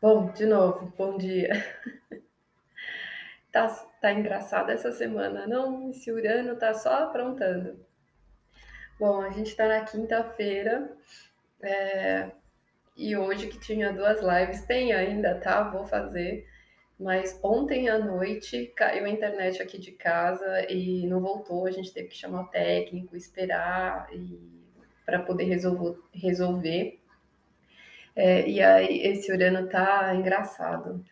Bom, de novo, bom dia. Tá, tá engraçado essa semana, não? Esse Urano tá só aprontando. Bom, a gente tá na quinta-feira é, e hoje que tinha duas lives, tem ainda, tá? Vou fazer. Mas ontem à noite caiu a internet aqui de casa e não voltou. A gente teve que chamar o técnico, esperar e para poder resolver. resolver. É, e aí esse Urano tá engraçado.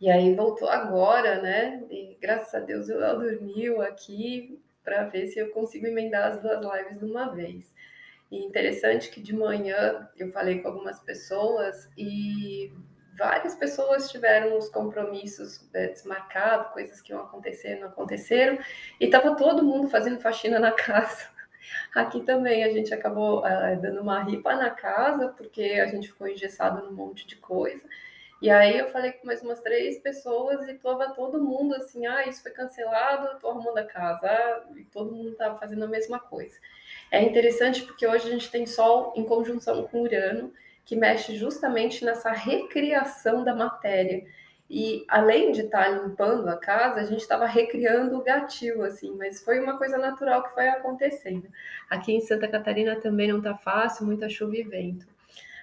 E aí voltou agora, né? E graças a Deus o Léo dormiu aqui para ver se eu consigo emendar as duas lives de uma vez. E interessante que de manhã eu falei com algumas pessoas e várias pessoas tiveram os compromissos né, desmarcados, coisas que iam acontecer, não aconteceram, e estava todo mundo fazendo faxina na casa. Aqui também a gente acabou uh, dando uma ripa na casa, porque a gente ficou engessado num monte de coisa. E aí eu falei com mais umas três pessoas e tava todo mundo assim, ah, isso foi cancelado, tô arrumando a casa, ah, e todo mundo tava fazendo a mesma coisa. É interessante porque hoje a gente tem Sol em conjunção com Urano, que mexe justamente nessa recriação da matéria. E além de estar tá limpando a casa, a gente estava recriando o gatil, assim, mas foi uma coisa natural que foi acontecendo. Aqui em Santa Catarina também não está fácil, muita chuva e vento.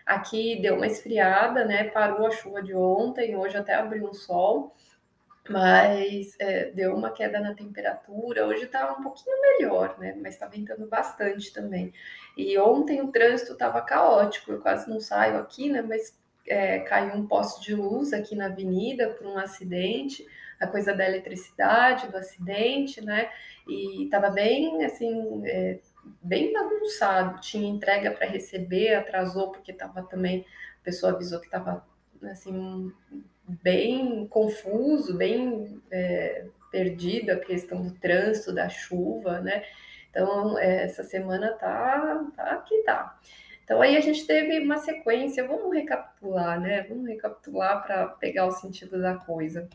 Aqui deu uma esfriada, né? Parou a chuva de ontem, hoje até abriu um sol, mas é, deu uma queda na temperatura. Hoje está um pouquinho melhor, né? Mas está ventando bastante também. E ontem o trânsito estava caótico, eu quase não saio aqui, né? Mas é, caiu um poste de luz aqui na avenida por um acidente, a coisa da eletricidade, do acidente, né? E estava bem, assim, é, bem bagunçado. Tinha entrega para receber, atrasou porque estava também, a pessoa avisou que estava, assim, bem confuso, bem é, perdido a questão do trânsito, da chuva, né? Então, é, essa semana tá, tá que tá. Então aí a gente teve uma sequência, vamos recapitular, né? Vamos recapitular para pegar o sentido da coisa.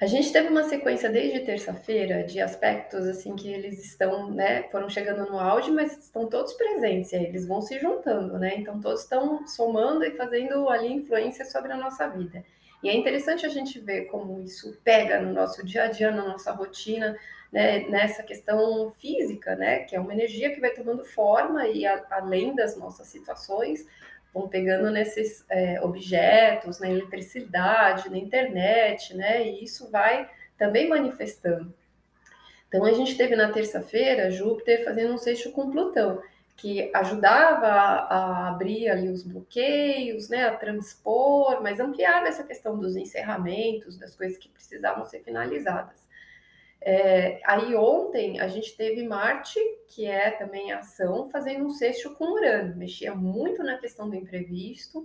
A gente teve uma sequência desde terça-feira de aspectos assim que eles estão, né, foram chegando no auge, mas estão todos presentes, eles vão se juntando, né? Então todos estão somando e fazendo ali influência sobre a nossa vida. E é interessante a gente ver como isso pega no nosso dia a dia, na nossa rotina, né, nessa questão física, né, que é uma energia que vai tomando forma e a, além das nossas situações, vão pegando nesses é, objetos, na eletricidade, na internet, né, e isso vai também manifestando. Então a gente teve na terça-feira Júpiter fazendo um sexto com Plutão, que ajudava a, a, abrir ali os bloqueios, né, a transpor, mas ampliava essa questão dos encerramentos, das coisas que precisavam ser finalizadas. É, aí ontem a gente teve Marte, que é também ação, fazendo um sexto com Urano, mexia muito na questão do imprevisto,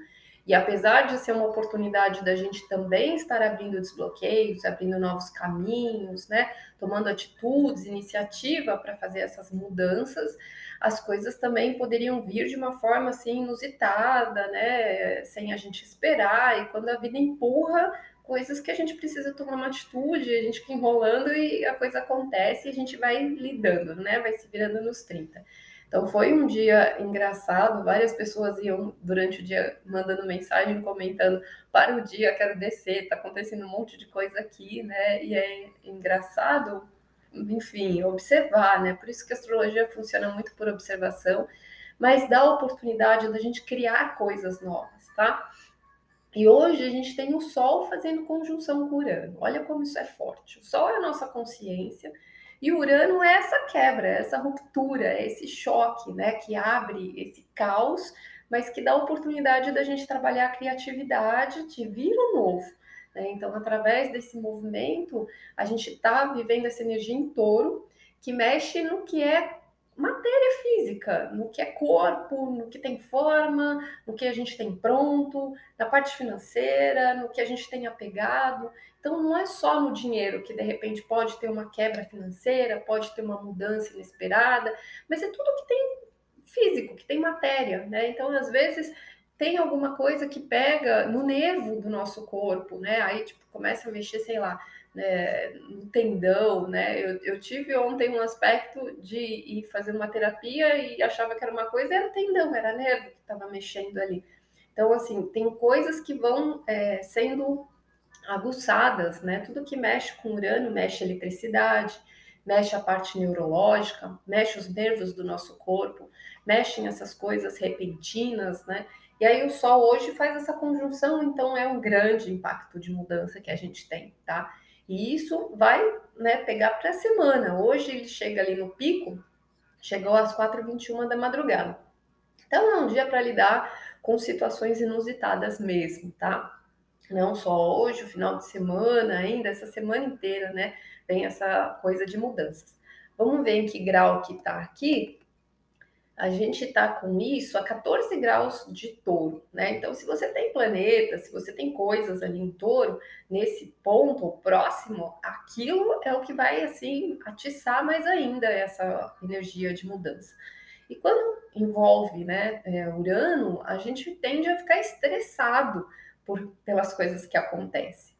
e apesar de ser uma oportunidade da gente também estar abrindo desbloqueios, abrindo novos caminhos, né, tomando atitudes, iniciativa para fazer essas mudanças, as coisas também poderiam vir de uma forma assim inusitada, né, sem a gente esperar, e quando a vida empurra, coisas que a gente precisa tomar uma atitude, a gente fica enrolando e a coisa acontece e a gente vai lidando, né? Vai se virando nos 30. Então foi um dia engraçado, várias pessoas iam durante o dia mandando mensagem, comentando para o dia, quero descer, tá acontecendo um monte de coisa aqui, né? E é engraçado, enfim, observar, né? Por isso que a astrologia funciona muito por observação, mas dá a oportunidade da gente criar coisas novas, tá? E hoje a gente tem o Sol fazendo conjunção com Urano. Olha como isso é forte. O Sol é a nossa consciência e Urano é essa quebra, essa ruptura, esse choque, né, que abre esse caos, mas que dá a oportunidade da gente trabalhar a criatividade de vir o novo. Né? Então, através desse movimento, a gente está vivendo essa energia em touro que mexe no que é matéria física, no que é corpo, no que tem forma, no que a gente tem pronto, na parte financeira, no que a gente tem apegado. Então não é só no dinheiro que de repente pode ter uma quebra financeira, pode ter uma mudança inesperada, mas é tudo que tem físico, que tem matéria, né? Então às vezes tem alguma coisa que pega no nervo do nosso corpo, né? Aí tipo começa a mexer, sei lá, né, no tendão, né? Eu, eu, tive ontem um aspecto de ir fazer uma terapia e achava que era uma coisa, era o tendão, era nervo que estava mexendo ali. Então, assim, tem coisas que vão é, sendo aguçadas, né? Tudo que mexe com Urano mexe eletricidade, mexe a parte neurológica, mexe os nervos do nosso corpo, mexem essas coisas repentinas, né? E aí o Sol hoje faz essa conjunção, então é um grande impacto de mudança que a gente tem, tá? E isso vai né, pegar para a semana. Hoje ele chega ali no pico, chegou às 4h21 da madrugada. Então é um dia para lidar com situações inusitadas mesmo, tá? Não só hoje, o final de semana, ainda essa semana inteira, né? Tem essa coisa de mudanças. Vamos ver em que grau que tá aqui a gente está com isso a 14 graus de touro, né? Então, se você tem planeta, se você tem coisas ali em touro, nesse ponto próximo, aquilo é o que vai, assim, atiçar mais ainda essa energia de mudança. E quando envolve, né, é, Urano, a gente tende a ficar estressado por, pelas coisas que acontecem.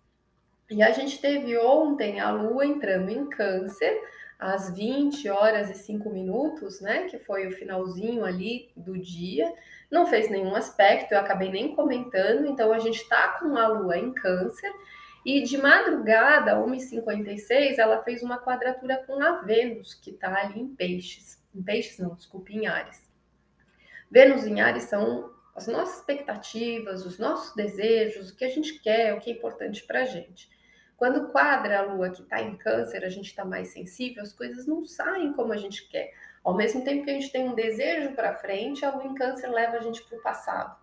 E a gente teve ontem a Lua entrando em Câncer, às 20 horas e 5 minutos, né, que foi o finalzinho ali do dia, não fez nenhum aspecto, eu acabei nem comentando, então a gente tá com a lua em câncer, e de madrugada, 1h56, ela fez uma quadratura com a Vênus, que tá ali em peixes, em peixes não, desculpe, em Ares. Vênus em Ares são as nossas expectativas, os nossos desejos, o que a gente quer, o que é importante pra gente. Quando quadra a lua que está em câncer, a gente está mais sensível, as coisas não saem como a gente quer. Ao mesmo tempo que a gente tem um desejo para frente, a lua em câncer leva a gente para o passado,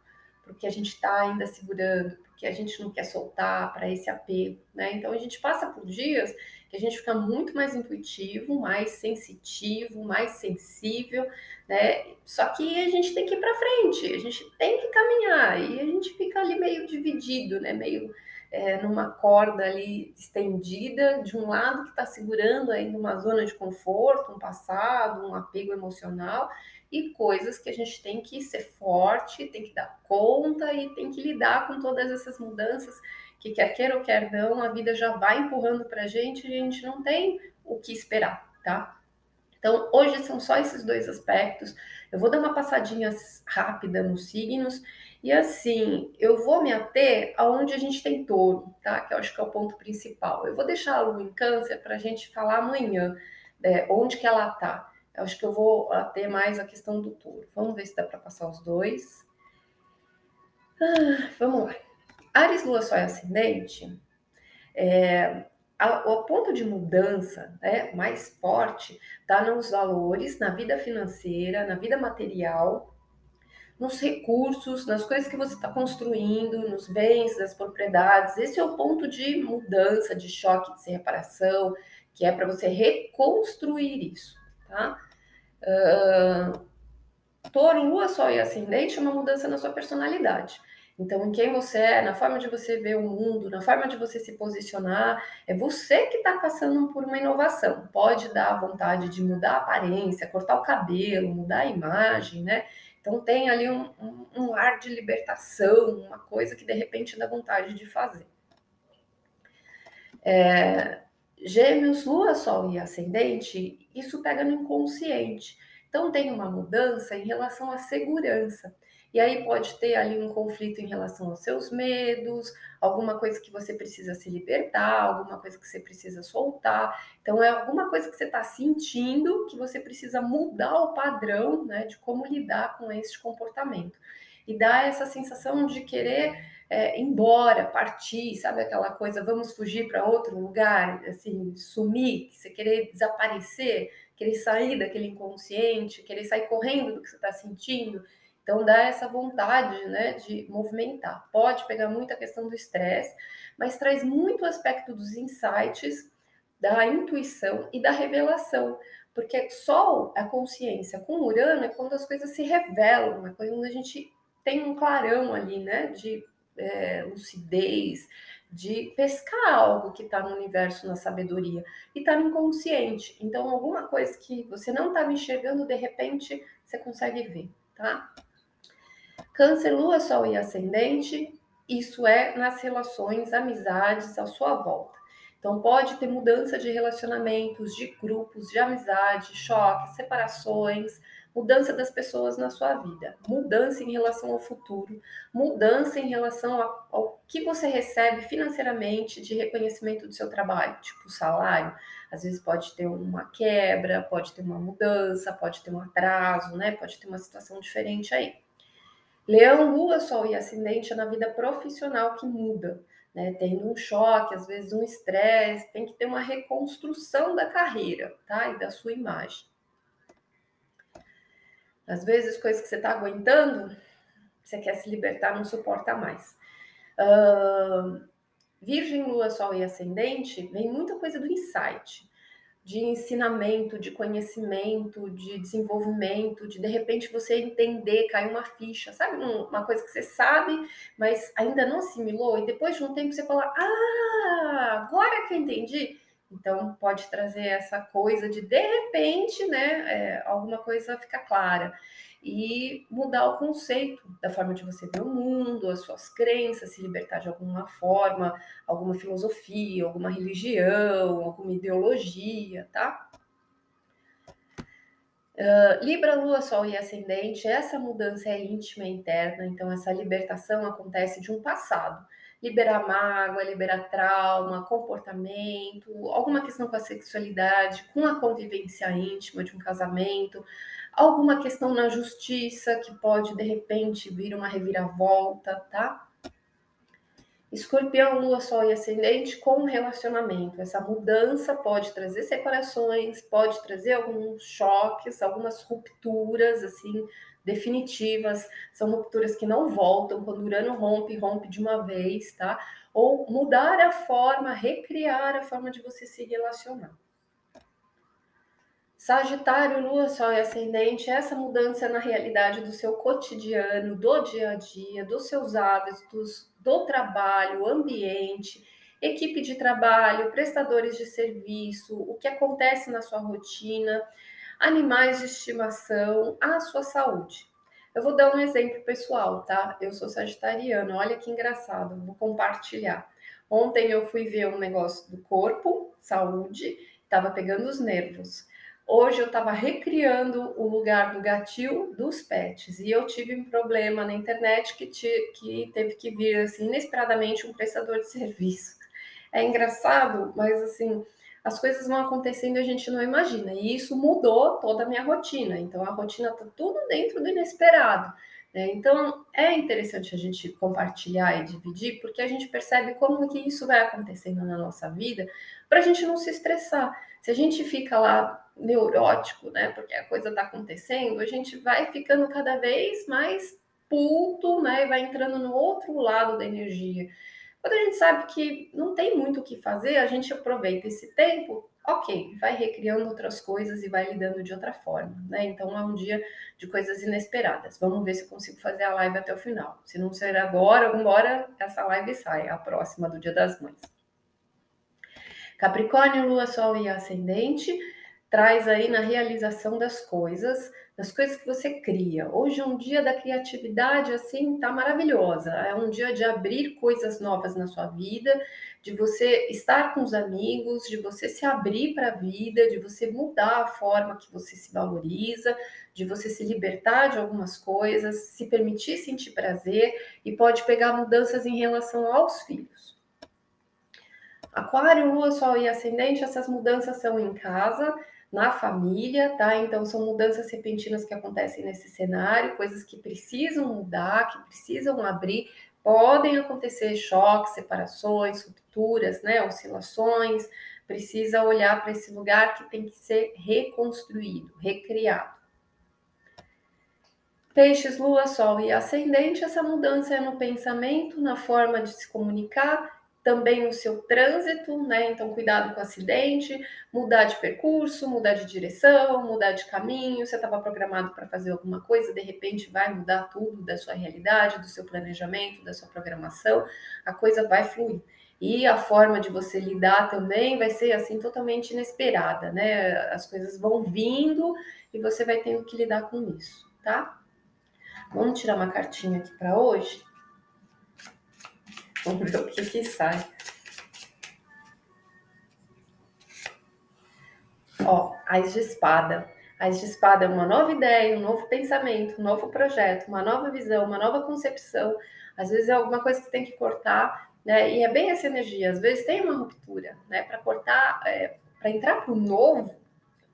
porque a gente está ainda segurando, porque a gente não quer soltar para esse apego, né? Então a gente passa por dias que a gente fica muito mais intuitivo, mais sensitivo, mais sensível, né? Só que a gente tem que ir para frente, a gente tem que caminhar e a gente fica ali meio dividido, né? Meio é, numa corda ali estendida, de um lado que está segurando ainda uma zona de conforto, um passado, um apego emocional, e coisas que a gente tem que ser forte, tem que dar conta e tem que lidar com todas essas mudanças que quer queira ou quer não, a vida já vai empurrando para a gente e a gente não tem o que esperar, tá? Então, hoje são só esses dois aspectos. Eu vou dar uma passadinha rápida nos signos e assim, eu vou me ater aonde a gente tem touro, tá? Que eu acho que é o ponto principal. Eu vou deixar a lua em câncer para a gente falar amanhã, né, onde que ela tá. Eu acho que eu vou ater mais a questão do touro. Vamos ver se dá para passar os dois. Ah, vamos lá. Ares, Lua, Sol e Ascendente, é, a, o ponto de mudança né, mais forte está nos valores, na vida financeira, na vida material, nos recursos, nas coisas que você está construindo, nos bens, nas propriedades. Esse é o ponto de mudança, de choque, de reparação, que é para você reconstruir isso, tá? Uh, touro, lua, sol e ascendente é uma mudança na sua personalidade. Então, em quem você é, na forma de você ver o mundo, na forma de você se posicionar, é você que está passando por uma inovação. Pode dar vontade de mudar a aparência, cortar o cabelo, mudar a imagem, né? Então tem ali um, um, um ar de libertação, uma coisa que de repente dá vontade de fazer. É, gêmeos, lua, sol e ascendente, isso pega no inconsciente. Então tem uma mudança em relação à segurança. E aí pode ter ali um conflito em relação aos seus medos, alguma coisa que você precisa se libertar, alguma coisa que você precisa soltar. Então é alguma coisa que você está sentindo que você precisa mudar o padrão, né, de como lidar com esse comportamento. E dá essa sensação de querer é, embora, partir, sabe aquela coisa, vamos fugir para outro lugar, assim, sumir, você querer desaparecer, querer sair daquele inconsciente, querer sair correndo do que você está sentindo. Então dá essa vontade, né, de movimentar. Pode pegar muita questão do estresse, mas traz muito aspecto dos insights, da intuição e da revelação, porque Sol, a consciência com Urano é quando as coisas se revelam, é quando a gente tem um clarão ali, né, de é, lucidez, de pescar algo que está no universo, na sabedoria, e está no inconsciente. Então, alguma coisa que você não estava enxergando, de repente, você consegue ver, tá? Câncer, Lua, Sol e Ascendente, isso é nas relações, amizades à sua volta. Então, pode ter mudança de relacionamentos, de grupos, de amizade, choques, separações, mudança das pessoas na sua vida, mudança em relação ao futuro, mudança em relação ao que você recebe financeiramente de reconhecimento do seu trabalho, tipo salário. Às vezes pode ter uma quebra, pode ter uma mudança, pode ter um atraso, né? Pode ter uma situação diferente aí. Leão, Lua, Sol e Ascendente é na vida profissional que muda né, tendo um choque, às vezes um estresse, tem que ter uma reconstrução da carreira, tá? E da sua imagem. Às vezes, coisas que você está aguentando, você quer se libertar, não suporta mais. Uh, Virgem, Lua, Sol e Ascendente, vem muita coisa do insight de ensinamento, de conhecimento, de desenvolvimento, de de repente você entender, cair uma ficha, sabe? Uma coisa que você sabe, mas ainda não assimilou, e depois de um tempo você fala: Ah, agora que eu entendi. Então pode trazer essa coisa de de repente, né? É, alguma coisa fica clara e mudar o conceito da forma de você ver o mundo, as suas crenças, se libertar de alguma forma, alguma filosofia, alguma religião, alguma ideologia, tá? Uh, Libra, Lua, Sol e Ascendente, essa mudança é íntima e interna, então essa libertação acontece de um passado. Liberar mágoa, liberar trauma, comportamento, alguma questão com a sexualidade, com a convivência íntima de um casamento, alguma questão na justiça que pode de repente vir uma reviravolta, tá? Escorpião, Lua, Sol e Ascendente com relacionamento. Essa mudança pode trazer separações, pode trazer alguns choques, algumas rupturas, assim, definitivas. São rupturas que não voltam. Quando Urano rompe, rompe de uma vez, tá? Ou mudar a forma, recriar a forma de você se relacionar. Sagitário, Lua, Sol e Ascendente, essa mudança na realidade do seu cotidiano, do dia a dia, dos seus hábitos, do trabalho, ambiente, equipe de trabalho, prestadores de serviço, o que acontece na sua rotina, animais de estimação, a sua saúde. Eu vou dar um exemplo pessoal, tá? Eu sou sagitariana, olha que engraçado, vou compartilhar. Ontem eu fui ver um negócio do corpo, saúde, estava pegando os nervos. Hoje eu estava recriando o lugar do gatil dos pets e eu tive um problema na internet que, te, que teve que vir assim, inesperadamente um prestador de serviço. É engraçado, mas assim, as coisas vão acontecendo e a gente não imagina. E isso mudou toda a minha rotina. Então a rotina está tudo dentro do inesperado. Né? Então é interessante a gente compartilhar e dividir, porque a gente percebe como que isso vai acontecendo na nossa vida, para a gente não se estressar. Se a gente fica lá neurótico, né? Porque a coisa está acontecendo, a gente vai ficando cada vez mais puto, né? E vai entrando no outro lado da energia. Quando a gente sabe que não tem muito o que fazer, a gente aproveita esse tempo, ok, vai recriando outras coisas e vai lidando de outra forma, né? Então é um dia de coisas inesperadas. Vamos ver se consigo fazer a live até o final. Se não ser agora, embora essa live saia, a próxima do Dia das Mães. Capricórnio, Lua, Sol e Ascendente traz aí na realização das coisas, das coisas que você cria. Hoje é um dia da criatividade, assim, tá maravilhosa. É um dia de abrir coisas novas na sua vida, de você estar com os amigos, de você se abrir para a vida, de você mudar a forma que você se valoriza, de você se libertar de algumas coisas, se permitir sentir prazer e pode pegar mudanças em relação aos filhos. Aquário, Lua, Sol e Ascendente, essas mudanças são em casa, na família, tá? Então são mudanças repentinas que acontecem nesse cenário, coisas que precisam mudar, que precisam abrir. Podem acontecer choques, separações, rupturas, né, oscilações. Precisa olhar para esse lugar que tem que ser reconstruído, recriado. Peixes, lua, sol e ascendente, essa mudança é no pensamento, na forma de se comunicar também no seu trânsito, né? Então, cuidado com o acidente, mudar de percurso, mudar de direção, mudar de caminho. Você estava programado para fazer alguma coisa, de repente vai mudar tudo da sua realidade, do seu planejamento, da sua programação, a coisa vai fluir. E a forma de você lidar também vai ser assim totalmente inesperada, né? As coisas vão vindo e você vai tendo que lidar com isso, tá? Vamos tirar uma cartinha aqui para hoje? Vamos ver o que, que sai. Ó, Ais de Espada. A espada é uma nova ideia, um novo pensamento, um novo projeto, uma nova visão, uma nova concepção. Às vezes é alguma coisa que tem que cortar, né? E é bem essa energia. Às vezes tem uma ruptura, né? Para cortar, é, para entrar para o novo,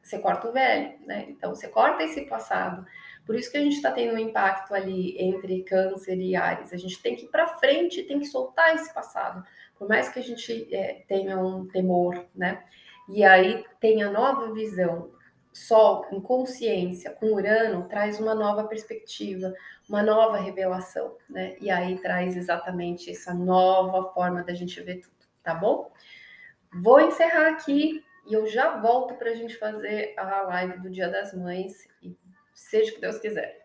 você corta o velho, né? Então você corta esse passado. Por isso que a gente está tendo um impacto ali entre câncer e Ares. A gente tem que ir para frente, tem que soltar esse passado. Por mais que a gente é, tenha um temor, né? E aí tem a nova visão. Sol em consciência com Urano traz uma nova perspectiva, uma nova revelação, né? E aí traz exatamente essa nova forma da gente ver tudo, tá bom? Vou encerrar aqui e eu já volto para a gente fazer a live do Dia das Mães e seja o que Deus quiser.